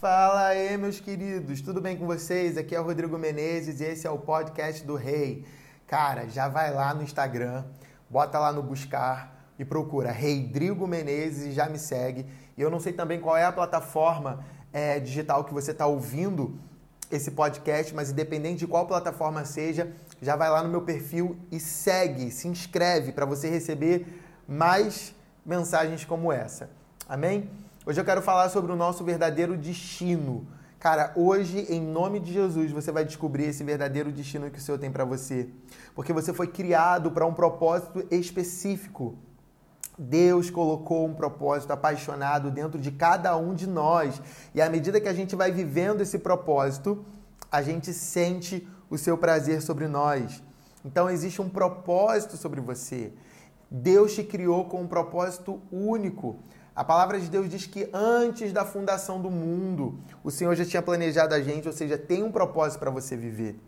Fala aí, meus queridos, tudo bem com vocês? Aqui é o Rodrigo Menezes e esse é o podcast do Rei. Cara, já vai lá no Instagram, bota lá no buscar e procura Rodrigo Menezes e já me segue. E eu não sei também qual é a plataforma é, digital que você está ouvindo esse podcast, mas independente de qual plataforma seja, já vai lá no meu perfil e segue, se inscreve para você receber mais mensagens como essa. Amém? Hoje eu quero falar sobre o nosso verdadeiro destino. Cara, hoje, em nome de Jesus, você vai descobrir esse verdadeiro destino que o Senhor tem para você. Porque você foi criado para um propósito específico. Deus colocou um propósito apaixonado dentro de cada um de nós. E à medida que a gente vai vivendo esse propósito, a gente sente o seu prazer sobre nós. Então existe um propósito sobre você. Deus te criou com um propósito único. A palavra de Deus diz que antes da fundação do mundo, o Senhor já tinha planejado a gente, ou seja, tem um propósito para você viver.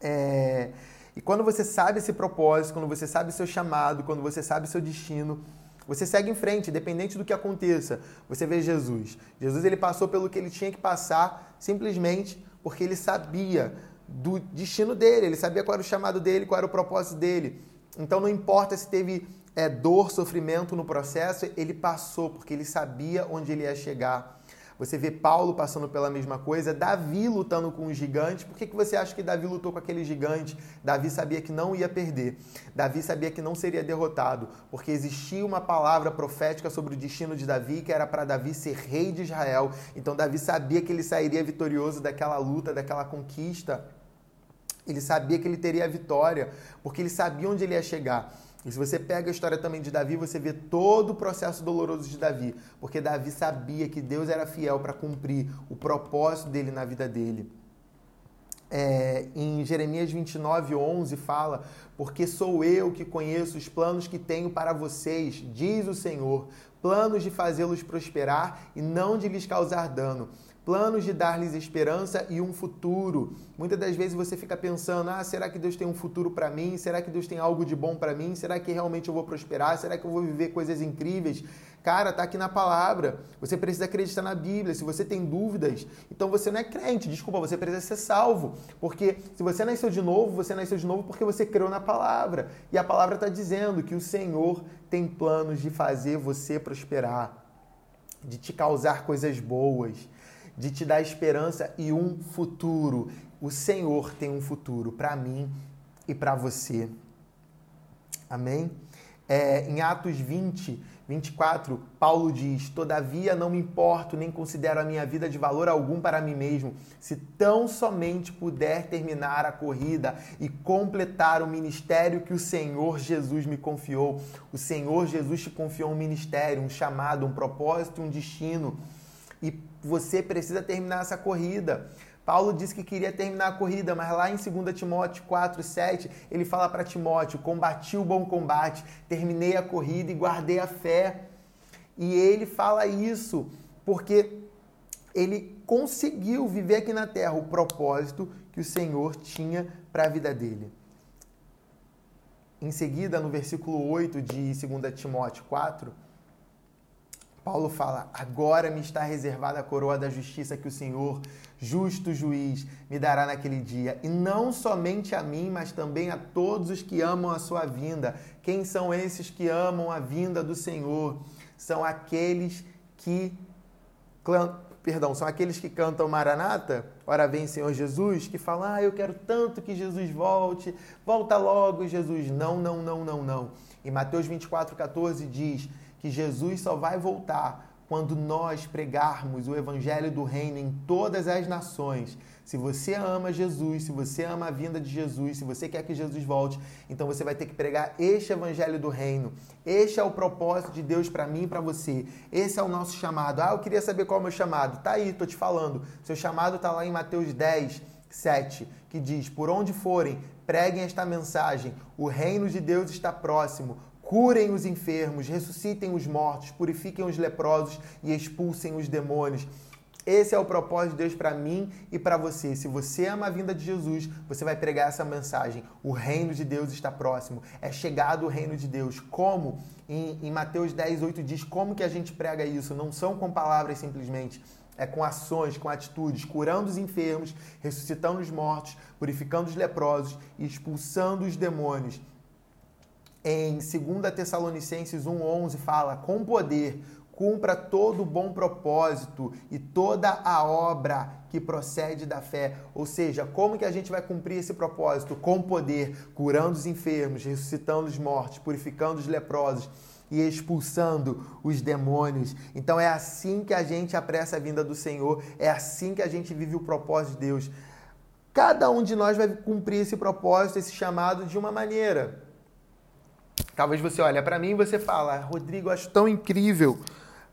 É... E quando você sabe esse propósito, quando você sabe seu chamado, quando você sabe seu destino, você segue em frente, independente do que aconteça. Você vê Jesus. Jesus ele passou pelo que ele tinha que passar, simplesmente porque ele sabia do destino dele, ele sabia qual era o chamado dele, qual era o propósito dele. Então não importa se teve é, dor, sofrimento no processo, ele passou porque ele sabia onde ele ia chegar. Você vê Paulo passando pela mesma coisa, Davi lutando com um gigante. Por que, que você acha que Davi lutou com aquele gigante? Davi sabia que não ia perder. Davi sabia que não seria derrotado, porque existia uma palavra profética sobre o destino de Davi, que era para Davi ser rei de Israel. Então Davi sabia que ele sairia vitorioso daquela luta, daquela conquista. Ele sabia que ele teria a vitória, porque ele sabia onde ele ia chegar. E se você pega a história também de Davi, você vê todo o processo doloroso de Davi, porque Davi sabia que Deus era fiel para cumprir o propósito dele na vida dele. É, em Jeremias 29, 11 fala: Porque sou eu que conheço os planos que tenho para vocês, diz o Senhor, planos de fazê-los prosperar e não de lhes causar dano planos de dar-lhes esperança e um futuro. Muitas das vezes você fica pensando: ah, será que Deus tem um futuro para mim? Será que Deus tem algo de bom para mim? Será que realmente eu vou prosperar? Será que eu vou viver coisas incríveis? Cara, tá aqui na palavra. Você precisa acreditar na Bíblia. Se você tem dúvidas, então você não é crente. Desculpa, você precisa ser salvo. Porque se você nasceu de novo, você nasceu de novo porque você creu na palavra. E a palavra está dizendo que o Senhor tem planos de fazer você prosperar, de te causar coisas boas de te dar esperança e um futuro. O Senhor tem um futuro para mim e para você. Amém? É, em Atos 20, 24, Paulo diz: Todavia não me importo nem considero a minha vida de valor algum para mim mesmo, se tão somente puder terminar a corrida e completar o ministério que o Senhor Jesus me confiou. O Senhor Jesus te confiou um ministério, um chamado, um propósito, um destino e você precisa terminar essa corrida. Paulo disse que queria terminar a corrida, mas lá em 2 Timóteo 4, 7, ele fala para Timóteo: combati o bom combate, terminei a corrida e guardei a fé. E ele fala isso porque ele conseguiu viver aqui na terra o propósito que o Senhor tinha para a vida dele. Em seguida, no versículo 8 de 2 Timóteo 4, Paulo fala: Agora me está reservada a coroa da justiça que o Senhor, justo juiz, me dará naquele dia. E não somente a mim, mas também a todos os que amam a sua vinda. Quem são esses que amam a vinda do Senhor? São aqueles que. Perdão, são aqueles que cantam Maranata, ora vem Senhor Jesus, que falam, ah, eu quero tanto que Jesus volte, volta logo, Jesus. Não, não, não, não, não. Em Mateus 24, 14 diz que Jesus só vai voltar quando nós pregarmos o evangelho do reino em todas as nações. Se você ama Jesus, se você ama a vinda de Jesus, se você quer que Jesus volte, então você vai ter que pregar este evangelho do reino. Este é o propósito de Deus para mim e para você. Esse é o nosso chamado. Ah, eu queria saber qual é o meu chamado. Tá aí, tô te falando. Seu chamado tá lá em Mateus 10, 7, que diz: Por onde forem, preguem esta mensagem. O reino de Deus está próximo curem os enfermos, ressuscitem os mortos, purifiquem os leprosos e expulsem os demônios. Esse é o propósito de Deus para mim e para você. Se você ama a vinda de Jesus, você vai pregar essa mensagem. O reino de Deus está próximo. É chegado o reino de Deus. Como? Em, em Mateus 10, 8 diz como que a gente prega isso. Não são com palavras simplesmente. É com ações, com atitudes, curando os enfermos, ressuscitando os mortos, purificando os leprosos e expulsando os demônios. Em 2 Tessalonicenses 1,11 fala: com poder cumpra todo o bom propósito e toda a obra que procede da fé. Ou seja, como que a gente vai cumprir esse propósito? Com poder, curando os enfermos, ressuscitando os mortos, purificando os leprosos e expulsando os demônios. Então é assim que a gente apressa a vinda do Senhor, é assim que a gente vive o propósito de Deus. Cada um de nós vai cumprir esse propósito, esse chamado de uma maneira. Talvez você olhe para mim e você fala, Rodrigo, acho tão incrível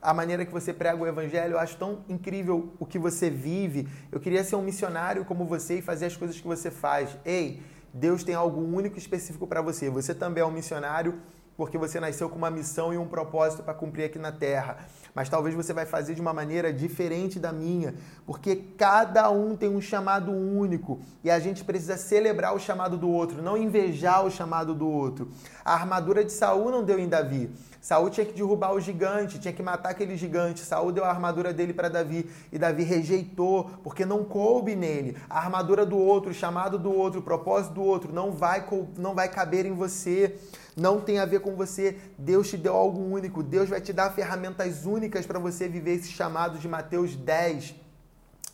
a maneira que você prega o evangelho, eu acho tão incrível o que você vive. Eu queria ser um missionário como você e fazer as coisas que você faz. Ei, Deus tem algo único e específico para você. Você também é um missionário porque você nasceu com uma missão e um propósito para cumprir aqui na Terra. Mas talvez você vai fazer de uma maneira diferente da minha, porque cada um tem um chamado único e a gente precisa celebrar o chamado do outro, não invejar o chamado do outro. A armadura de Saul não deu em Davi. Saul tinha que derrubar o gigante, tinha que matar aquele gigante. Saul deu a armadura dele para Davi e Davi rejeitou, porque não coube nele. A armadura do outro, o chamado do outro, o propósito do outro não vai não vai caber em você. Não tem a ver com você. Deus te deu algo único. Deus vai te dar ferramentas únicas para você viver esse chamado de Mateus 10,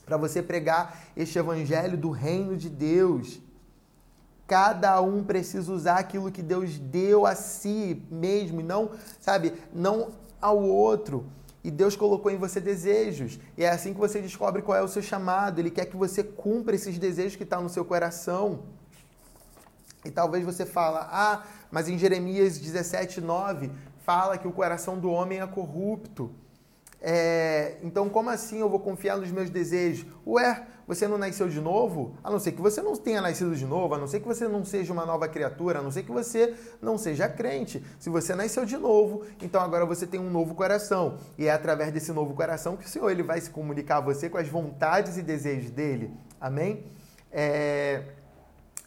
para você pregar este evangelho do reino de Deus. Cada um precisa usar aquilo que Deus deu a si mesmo e não, sabe, não ao outro. E Deus colocou em você desejos. E é assim que você descobre qual é o seu chamado. Ele quer que você cumpra esses desejos que estão no seu coração. E talvez você fala, ah, mas em Jeremias 17, 9, fala que o coração do homem é corrupto. É, então, como assim eu vou confiar nos meus desejos? Ué, você não nasceu de novo? A não ser que você não tenha nascido de novo, a não ser que você não seja uma nova criatura, a não ser que você não seja crente. Se você nasceu de novo, então agora você tem um novo coração. E é através desse novo coração que o Senhor ele vai se comunicar a você com as vontades e desejos dele. Amém? É...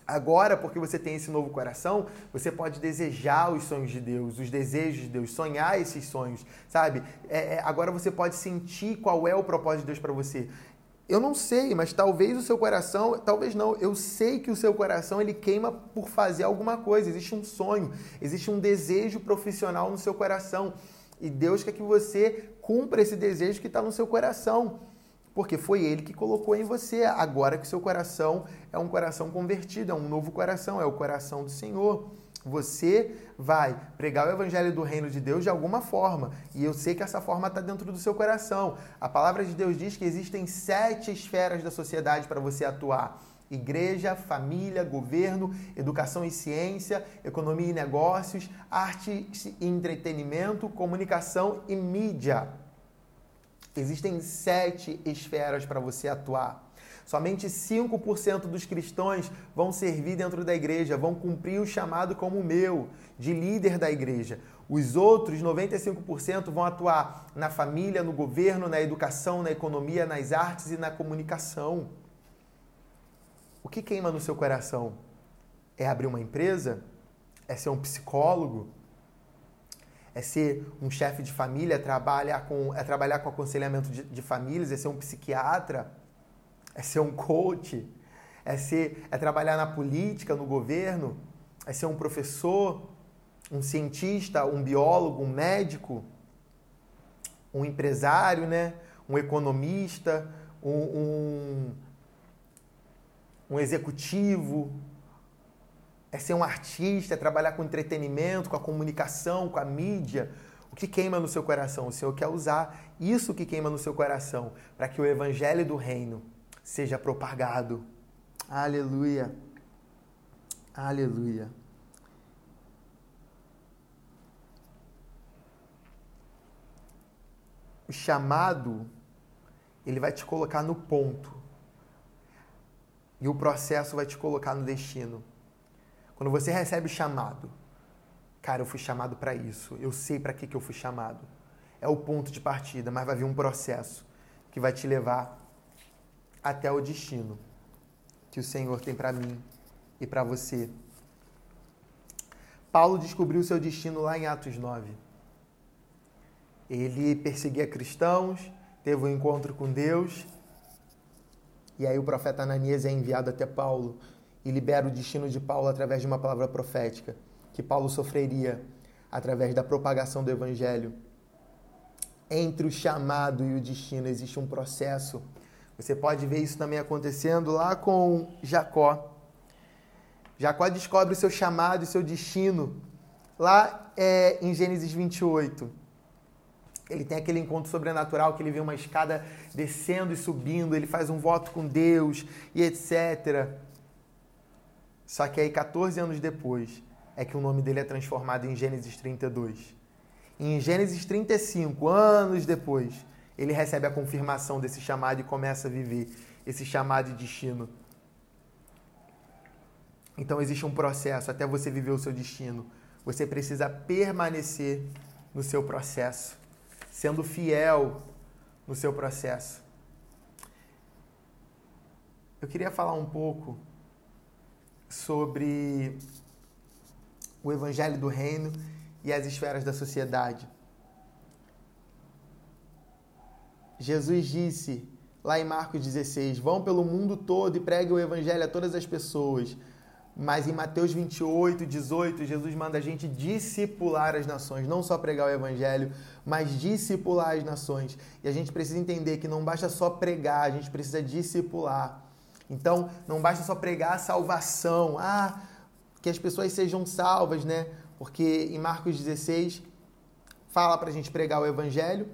Agora, porque você tem esse novo coração, você pode desejar os sonhos de Deus, os desejos de Deus, sonhar esses sonhos, sabe? É, é, agora você pode sentir qual é o propósito de Deus para você. Eu não sei, mas talvez o seu coração, talvez não, eu sei que o seu coração ele queima por fazer alguma coisa. Existe um sonho, existe um desejo profissional no seu coração. E Deus quer que você cumpra esse desejo que está no seu coração porque foi ele que colocou em você. Agora que seu coração é um coração convertido, é um novo coração, é o coração do Senhor. Você vai pregar o evangelho do reino de Deus de alguma forma. E eu sei que essa forma está dentro do seu coração. A palavra de Deus diz que existem sete esferas da sociedade para você atuar: igreja, família, governo, educação e ciência, economia e negócios, arte e entretenimento, comunicação e mídia. Existem sete esferas para você atuar. Somente 5% dos cristãos vão servir dentro da igreja, vão cumprir o chamado como o meu, de líder da igreja. Os outros 95% vão atuar na família, no governo, na educação, na economia, nas artes e na comunicação. O que queima no seu coração? É abrir uma empresa? É ser um psicólogo? é ser um chefe de família, trabalhar com, é trabalhar com aconselhamento de, de, famílias, é ser um psiquiatra, é ser um coach, é, ser, é trabalhar na política, no governo, é ser um professor, um cientista, um biólogo, um médico, um empresário, né? um economista, um, um, um executivo, é ser um artista, é trabalhar com entretenimento, com a comunicação, com a mídia. O que queima no seu coração? O Senhor quer usar isso que queima no seu coração para que o evangelho do reino seja propagado. Aleluia. Aleluia. O chamado, ele vai te colocar no ponto. E o processo vai te colocar no destino. Quando você recebe chamado, cara, eu fui chamado para isso, eu sei para que, que eu fui chamado. É o ponto de partida, mas vai vir um processo que vai te levar até o destino que o Senhor tem para mim e para você. Paulo descobriu seu destino lá em Atos 9. Ele perseguia cristãos, teve um encontro com Deus, e aí o profeta Ananias é enviado até Paulo e libera o destino de Paulo através de uma palavra profética, que Paulo sofreria através da propagação do evangelho. Entre o chamado e o destino existe um processo. Você pode ver isso também acontecendo lá com Jacó. Jacó descobre o seu chamado e seu destino lá é, em Gênesis 28. Ele tem aquele encontro sobrenatural que ele vê uma escada descendo e subindo, ele faz um voto com Deus e etc. Só que aí, 14 anos depois, é que o nome dele é transformado em Gênesis 32. E em Gênesis 35, anos depois, ele recebe a confirmação desse chamado e começa a viver esse chamado e destino. Então existe um processo até você viver o seu destino. Você precisa permanecer no seu processo, sendo fiel no seu processo. Eu queria falar um pouco sobre o evangelho do reino e as esferas da sociedade. Jesus disse lá em Marcos 16: Vão pelo mundo todo e preguem o evangelho a todas as pessoas. Mas em Mateus 28, 18, Jesus manda a gente discipular as nações, não só pregar o evangelho, mas discipular as nações. E a gente precisa entender que não basta só pregar, a gente precisa discipular. Então, não basta só pregar a salvação, ah, que as pessoas sejam salvas, né? Porque em Marcos 16 fala para a gente pregar o evangelho,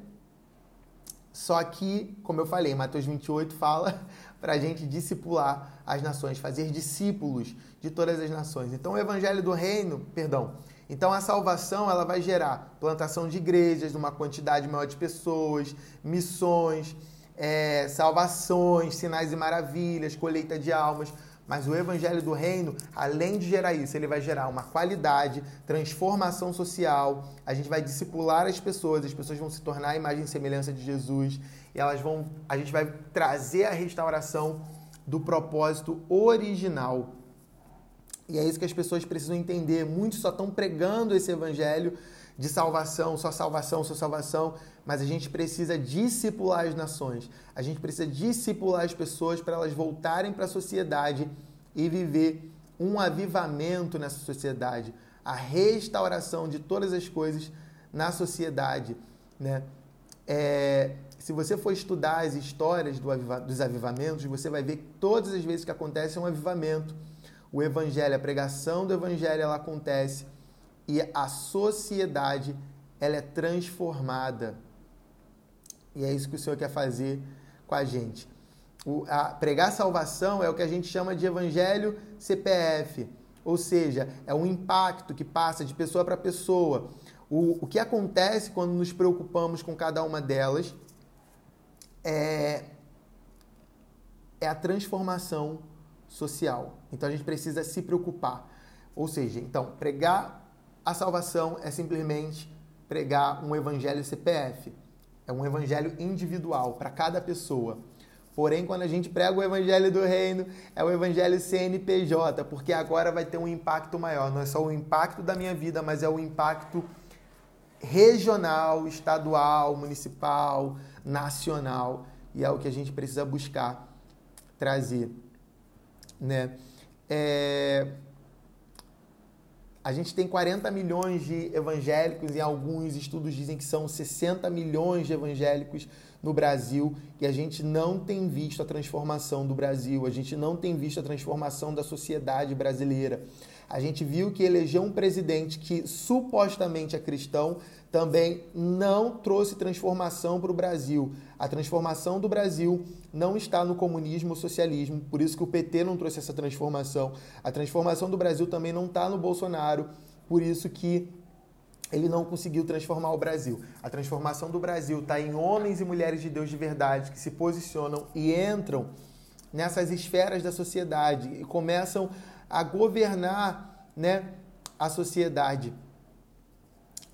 só que, como eu falei, Mateus 28 fala para a gente discipular as nações, fazer discípulos de todas as nações. Então, o evangelho do reino, perdão, então a salvação ela vai gerar plantação de igrejas, numa quantidade maior de pessoas, missões, é, salvações, sinais e maravilhas, colheita de almas. Mas o evangelho do reino, além de gerar isso, ele vai gerar uma qualidade, transformação social. A gente vai discipular as pessoas, as pessoas vão se tornar a imagem e semelhança de Jesus e elas vão, a gente vai trazer a restauração do propósito original. E é isso que as pessoas precisam entender. Muitos só estão pregando esse evangelho de salvação, só salvação, só salvação, mas a gente precisa discipular as nações, a gente precisa discipular as pessoas para elas voltarem para a sociedade e viver um avivamento nessa sociedade, a restauração de todas as coisas na sociedade. Né? É, se você for estudar as histórias do aviva, dos avivamentos, você vai ver que todas as vezes que acontece um avivamento, o evangelho, a pregação do evangelho, ela acontece e a sociedade ela é transformada. E é isso que o Senhor quer fazer com a gente. O, a, pregar salvação é o que a gente chama de evangelho CPF, ou seja, é um impacto que passa de pessoa para pessoa. O, o que acontece quando nos preocupamos com cada uma delas é, é a transformação social. Então a gente precisa se preocupar. Ou seja, então, pregar a salvação é simplesmente pregar um evangelho CPF. É um evangelho individual para cada pessoa. Porém, quando a gente prega o evangelho do reino, é o evangelho CNPJ, porque agora vai ter um impacto maior. Não é só o impacto da minha vida, mas é o impacto regional, estadual, municipal, nacional. E é o que a gente precisa buscar trazer. Né? É... A gente tem 40 milhões de evangélicos e alguns estudos dizem que são 60 milhões de evangélicos no Brasil e a gente não tem visto a transformação do Brasil, a gente não tem visto a transformação da sociedade brasileira. A gente viu que eleger um presidente que supostamente é cristão também não trouxe transformação para o Brasil. A transformação do Brasil não está no comunismo ou socialismo, por isso que o PT não trouxe essa transformação. A transformação do Brasil também não está no Bolsonaro, por isso que ele não conseguiu transformar o Brasil. A transformação do Brasil está em homens e mulheres de Deus de verdade que se posicionam e entram nessas esferas da sociedade e começam a governar né, a sociedade.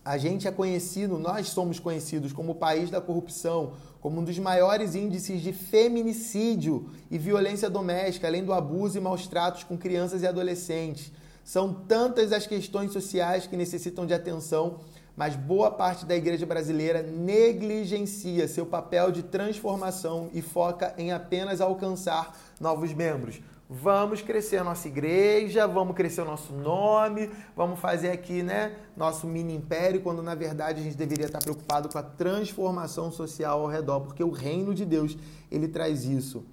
A gente é conhecido, nós somos conhecidos como o país da corrupção, como um dos maiores índices de feminicídio e violência doméstica, além do abuso e maus tratos com crianças e adolescentes. São tantas as questões sociais que necessitam de atenção, mas boa parte da igreja brasileira negligencia seu papel de transformação e foca em apenas alcançar novos membros. Vamos crescer a nossa igreja, vamos crescer o nosso nome, vamos fazer aqui, né, nosso mini império, quando na verdade a gente deveria estar preocupado com a transformação social ao redor, porque o reino de Deus, ele traz isso.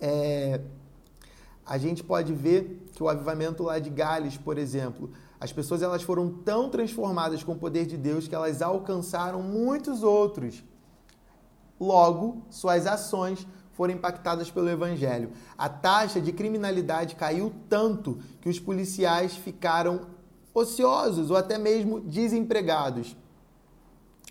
É, a gente pode ver que o avivamento lá de Gales, por exemplo, as pessoas elas foram tão transformadas com o poder de Deus que elas alcançaram muitos outros. Logo, suas ações foram impactadas pelo evangelho. A taxa de criminalidade caiu tanto que os policiais ficaram ociosos ou até mesmo desempregados.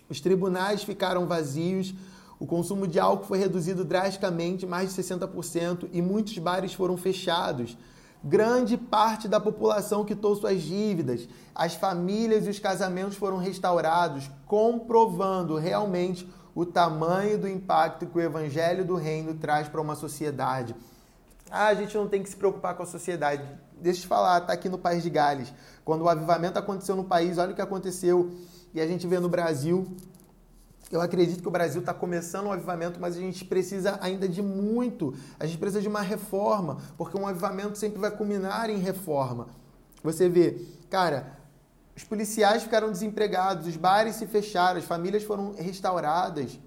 Os tribunais ficaram vazios, o consumo de álcool foi reduzido drasticamente, mais de 60%, e muitos bares foram fechados. Grande parte da população quitou suas dívidas, as famílias e os casamentos foram restaurados, comprovando realmente o tamanho do impacto que o evangelho do reino traz para uma sociedade. Ah, a gente não tem que se preocupar com a sociedade. Deixa eu te falar, está aqui no país de Gales. Quando o avivamento aconteceu no país, olha o que aconteceu. E a gente vê no Brasil. Eu acredito que o Brasil está começando um avivamento, mas a gente precisa ainda de muito. A gente precisa de uma reforma, porque um avivamento sempre vai culminar em reforma. Você vê, cara, os policiais ficaram desempregados, os bares se fecharam, as famílias foram restauradas.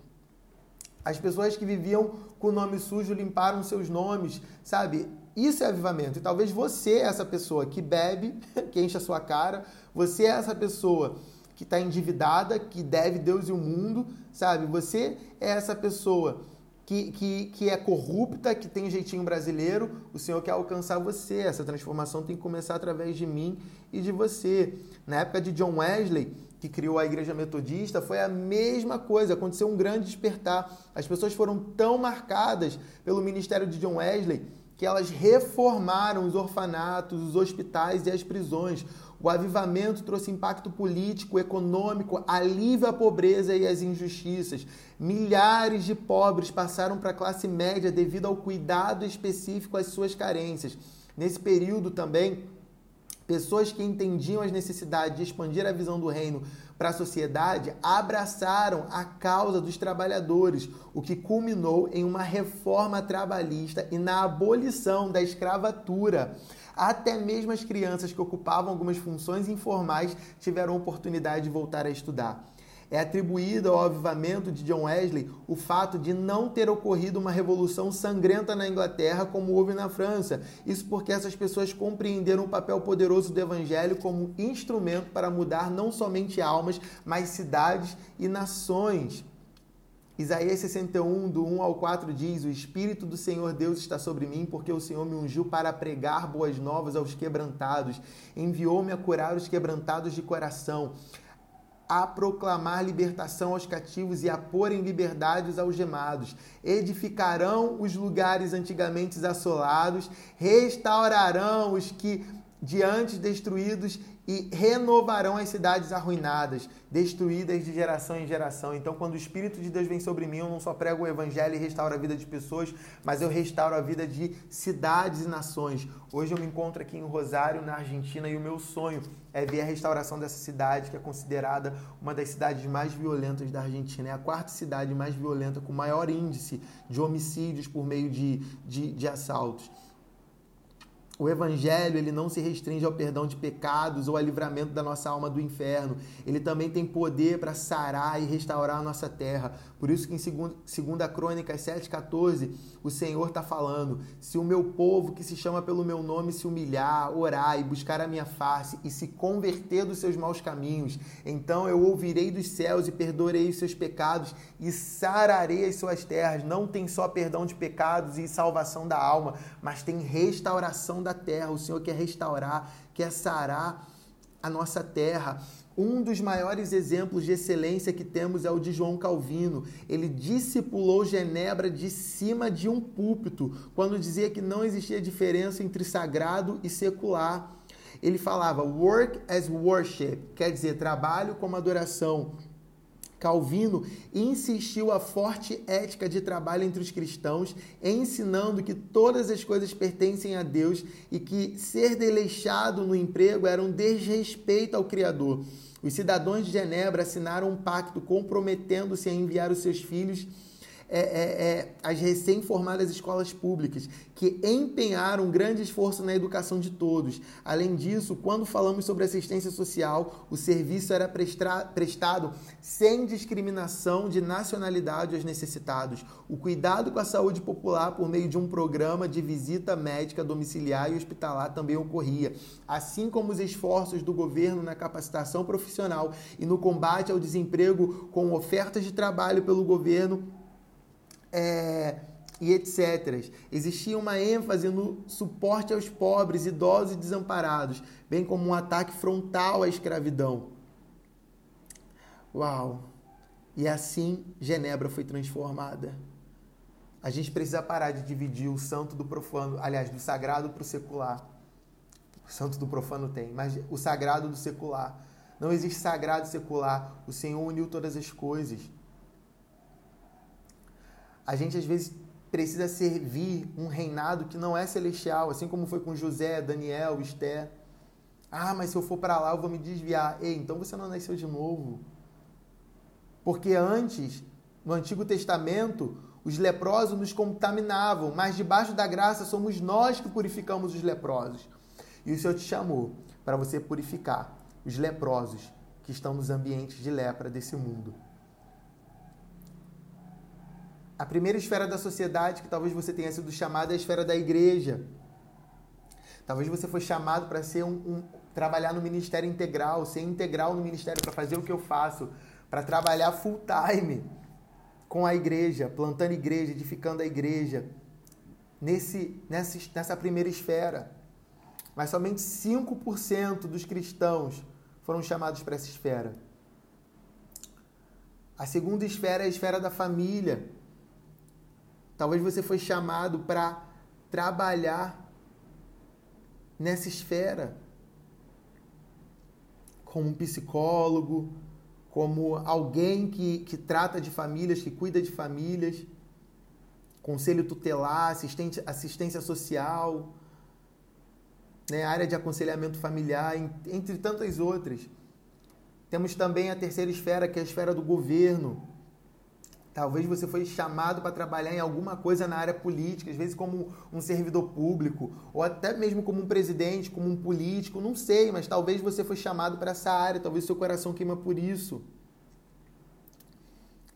As pessoas que viviam com o nome sujo limparam seus nomes, sabe? Isso é avivamento. E talvez você é essa pessoa que bebe, que enche a sua cara, você é essa pessoa que está endividada, que deve Deus e o mundo, sabe? Você é essa pessoa que, que, que é corrupta, que tem jeitinho brasileiro, o Senhor quer alcançar você. Essa transformação tem que começar através de mim e de você. Na época de John Wesley, que criou a igreja metodista, foi a mesma coisa, aconteceu um grande despertar. As pessoas foram tão marcadas pelo ministério de John Wesley que elas reformaram os orfanatos, os hospitais e as prisões. O avivamento trouxe impacto político, econômico, alívio à pobreza e às injustiças. Milhares de pobres passaram para a classe média devido ao cuidado específico às suas carências. Nesse período também, pessoas que entendiam as necessidades de expandir a visão do reino para a sociedade abraçaram a causa dos trabalhadores, o que culminou em uma reforma trabalhista e na abolição da escravatura. Até mesmo as crianças que ocupavam algumas funções informais tiveram oportunidade de voltar a estudar. É atribuído ao avivamento de John Wesley o fato de não ter ocorrido uma revolução sangrenta na Inglaterra como houve na França. Isso porque essas pessoas compreenderam o papel poderoso do evangelho como instrumento para mudar não somente almas, mas cidades e nações. Isaías 61, do 1 ao 4 diz: O Espírito do Senhor Deus está sobre mim, porque o Senhor me ungiu para pregar boas novas aos quebrantados, enviou-me a curar os quebrantados de coração, a proclamar libertação aos cativos e a pôr em liberdade os algemados. Edificarão os lugares antigamente assolados, restaurarão os que diante destruídos e renovarão as cidades arruinadas, destruídas de geração em geração. Então, quando o Espírito de Deus vem sobre mim, eu não só prego o Evangelho e restauro a vida de pessoas, mas eu restauro a vida de cidades e nações. Hoje eu me encontro aqui em Rosário, na Argentina, e o meu sonho é ver a restauração dessa cidade, que é considerada uma das cidades mais violentas da Argentina. É a quarta cidade mais violenta, com maior índice de homicídios por meio de, de, de assaltos. O evangelho, ele não se restringe ao perdão de pecados ou ao livramento da nossa alma do inferno. Ele também tem poder para sarar e restaurar a nossa terra. Por isso que em 2 Crônicas 7,14, o Senhor está falando: se o meu povo que se chama pelo meu nome se humilhar, orar e buscar a minha face e se converter dos seus maus caminhos, então eu ouvirei dos céus e perdoarei os seus pecados e sararei as suas terras. Não tem só perdão de pecados e salvação da alma, mas tem restauração da terra. O Senhor quer restaurar, quer sarar a nossa terra. Um dos maiores exemplos de excelência que temos é o de João Calvino. Ele discipulou Genebra de cima de um púlpito, quando dizia que não existia diferença entre sagrado e secular. Ele falava work as worship, quer dizer, trabalho como adoração. Calvino insistiu a forte ética de trabalho entre os cristãos, ensinando que todas as coisas pertencem a Deus e que ser desleixado no emprego era um desrespeito ao Criador. Os cidadãos de Genebra assinaram um pacto comprometendo-se a enviar os seus filhos é, é, é, as recém-formadas escolas públicas, que empenharam um grande esforço na educação de todos. Além disso, quando falamos sobre assistência social, o serviço era prestado sem discriminação de nacionalidade aos necessitados. O cuidado com a saúde popular por meio de um programa de visita médica domiciliar e hospitalar também ocorria, assim como os esforços do governo na capacitação profissional e no combate ao desemprego com ofertas de trabalho pelo governo é, e etc. Existia uma ênfase no suporte aos pobres, idosos e desamparados, bem como um ataque frontal à escravidão. Uau! E assim Genebra foi transformada. A gente precisa parar de dividir o santo do profano, aliás, do sagrado para o secular. O santo do profano tem, mas o sagrado do secular. Não existe sagrado secular. O Senhor uniu todas as coisas a gente às vezes precisa servir um reinado que não é celestial, assim como foi com José, Daniel, Esther. Ah, mas se eu for para lá eu vou me desviar. Ei, então você não nasceu de novo. Porque antes, no Antigo Testamento, os leprosos nos contaminavam, mas debaixo da graça somos nós que purificamos os leprosos. E o Senhor te chamou para você purificar os leprosos que estão nos ambientes de lepra desse mundo a primeira esfera da sociedade que talvez você tenha sido chamado é a esfera da igreja. Talvez você foi chamado para ser um, um, trabalhar no ministério integral, ser integral no ministério para fazer o que eu faço, para trabalhar full time com a igreja, plantando igreja, edificando a igreja, nesse, nessa, nessa primeira esfera. Mas somente 5% dos cristãos foram chamados para essa esfera. A segunda esfera é a esfera da família. Talvez você foi chamado para trabalhar nessa esfera como um psicólogo, como alguém que, que trata de famílias, que cuida de famílias, conselho tutelar, assistente, assistência social, né, área de aconselhamento familiar, entre tantas outras. Temos também a terceira esfera, que é a esfera do governo, Talvez você foi chamado para trabalhar em alguma coisa na área política, às vezes como um servidor público, ou até mesmo como um presidente, como um político, não sei, mas talvez você foi chamado para essa área, talvez seu coração queima por isso.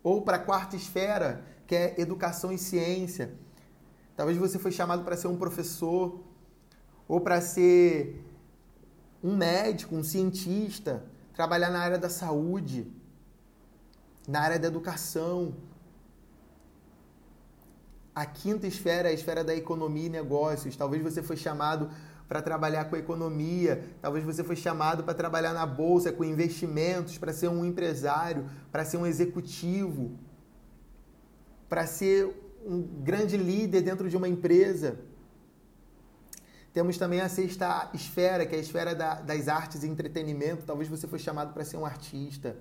Ou para a quarta esfera, que é educação e ciência. Talvez você foi chamado para ser um professor, ou para ser um médico, um cientista, trabalhar na área da saúde, na área da educação, a quinta esfera é a esfera da economia e negócios. Talvez você foi chamado para trabalhar com economia, talvez você foi chamado para trabalhar na bolsa com investimentos, para ser um empresário, para ser um executivo, para ser um grande líder dentro de uma empresa. Temos também a sexta esfera, que é a esfera da, das artes e entretenimento. Talvez você foi chamado para ser um artista,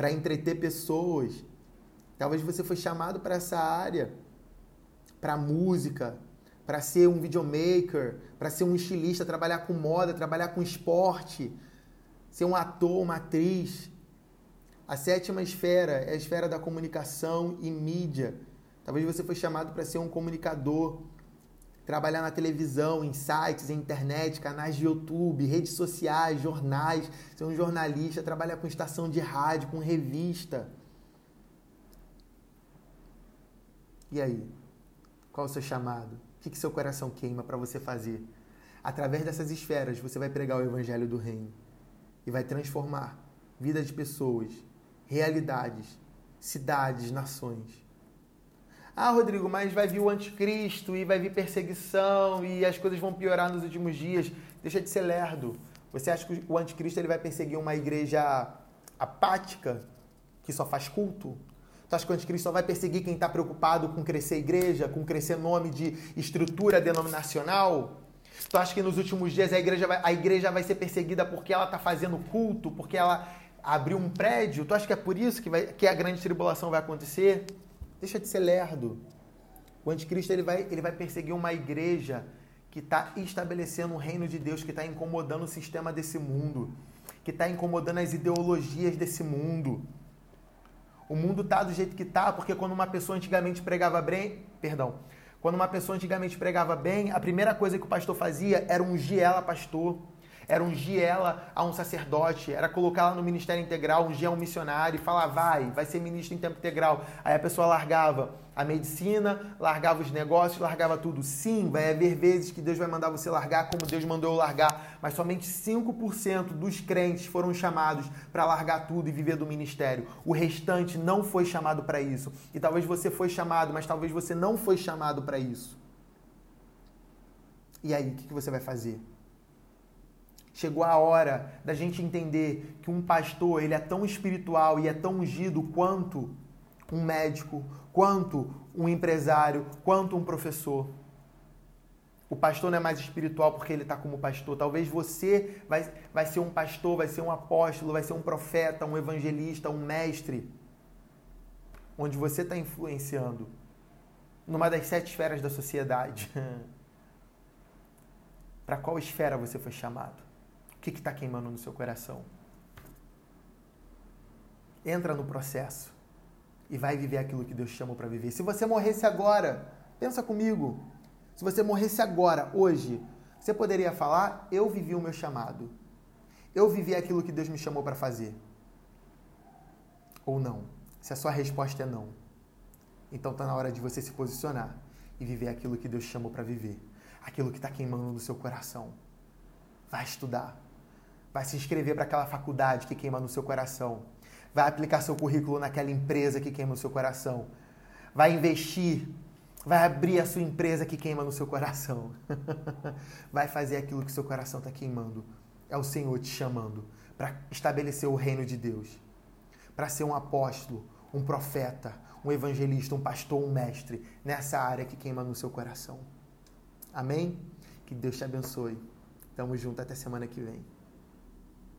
para entreter pessoas. Talvez você foi chamado para essa área, para música, para ser um videomaker, para ser um estilista, trabalhar com moda, trabalhar com esporte, ser um ator, uma atriz. A sétima esfera é a esfera da comunicação e mídia. Talvez você foi chamado para ser um comunicador, trabalhar na televisão, em sites, em internet, canais de YouTube, redes sociais, jornais, ser um jornalista, trabalhar com estação de rádio, com revista. E aí? Qual o seu chamado? O que, que seu coração queima para você fazer? Através dessas esferas, você vai pregar o evangelho do reino e vai transformar vidas de pessoas, realidades, cidades, nações. Ah, Rodrigo, mas vai vir o anticristo e vai vir perseguição e as coisas vão piorar nos últimos dias. Deixa de ser lerdo. Você acha que o anticristo ele vai perseguir uma igreja apática que só faz culto? Tu acha que o anticristo só vai perseguir quem está preocupado com crescer igreja, com crescer nome de estrutura denominacional? Tu acha que nos últimos dias a igreja vai, a igreja vai ser perseguida porque ela está fazendo culto, porque ela abrir um prédio, tu acha que é por isso que, vai, que a grande tribulação vai acontecer? Deixa de ser lerdo. O anticristo ele vai, ele vai perseguir uma igreja que está estabelecendo um reino de Deus, que está incomodando o sistema desse mundo, que está incomodando as ideologias desse mundo. O mundo está do jeito que está, porque quando uma pessoa antigamente pregava bem, perdão, quando uma pessoa antigamente pregava bem, a primeira coisa que o pastor fazia era ungir ela pastor era ungir ela a um sacerdote, era colocar ela no ministério integral, ungir a um missionário e falar, vai, vai ser ministro em tempo integral. Aí a pessoa largava a medicina, largava os negócios, largava tudo. Sim, vai haver vezes que Deus vai mandar você largar como Deus mandou eu largar, mas somente 5% dos crentes foram chamados para largar tudo e viver do ministério. O restante não foi chamado para isso. E talvez você foi chamado, mas talvez você não foi chamado para isso. E aí, o que você vai fazer? Chegou a hora da gente entender que um pastor ele é tão espiritual e é tão ungido quanto um médico, quanto um empresário, quanto um professor. O pastor não é mais espiritual porque ele está como pastor. Talvez você vai, vai ser um pastor, vai ser um apóstolo, vai ser um profeta, um evangelista, um mestre. Onde você está influenciando numa das sete esferas da sociedade. Para qual esfera você foi chamado? O que está que queimando no seu coração? Entra no processo e vai viver aquilo que Deus chama para viver. Se você morresse agora, pensa comigo. Se você morresse agora, hoje, você poderia falar: Eu vivi o meu chamado. Eu vivi aquilo que Deus me chamou para fazer. Ou não. Se a sua resposta é não, então está na hora de você se posicionar e viver aquilo que Deus chamou para viver. Aquilo que está queimando no seu coração. Vai estudar vai se inscrever para aquela faculdade que queima no seu coração, vai aplicar seu currículo naquela empresa que queima no seu coração, vai investir, vai abrir a sua empresa que queima no seu coração, vai fazer aquilo que seu coração está queimando. É o Senhor te chamando para estabelecer o reino de Deus, para ser um apóstolo, um profeta, um evangelista, um pastor, um mestre nessa área que queima no seu coração. Amém? Que Deus te abençoe. Tamo junto até semana que vem.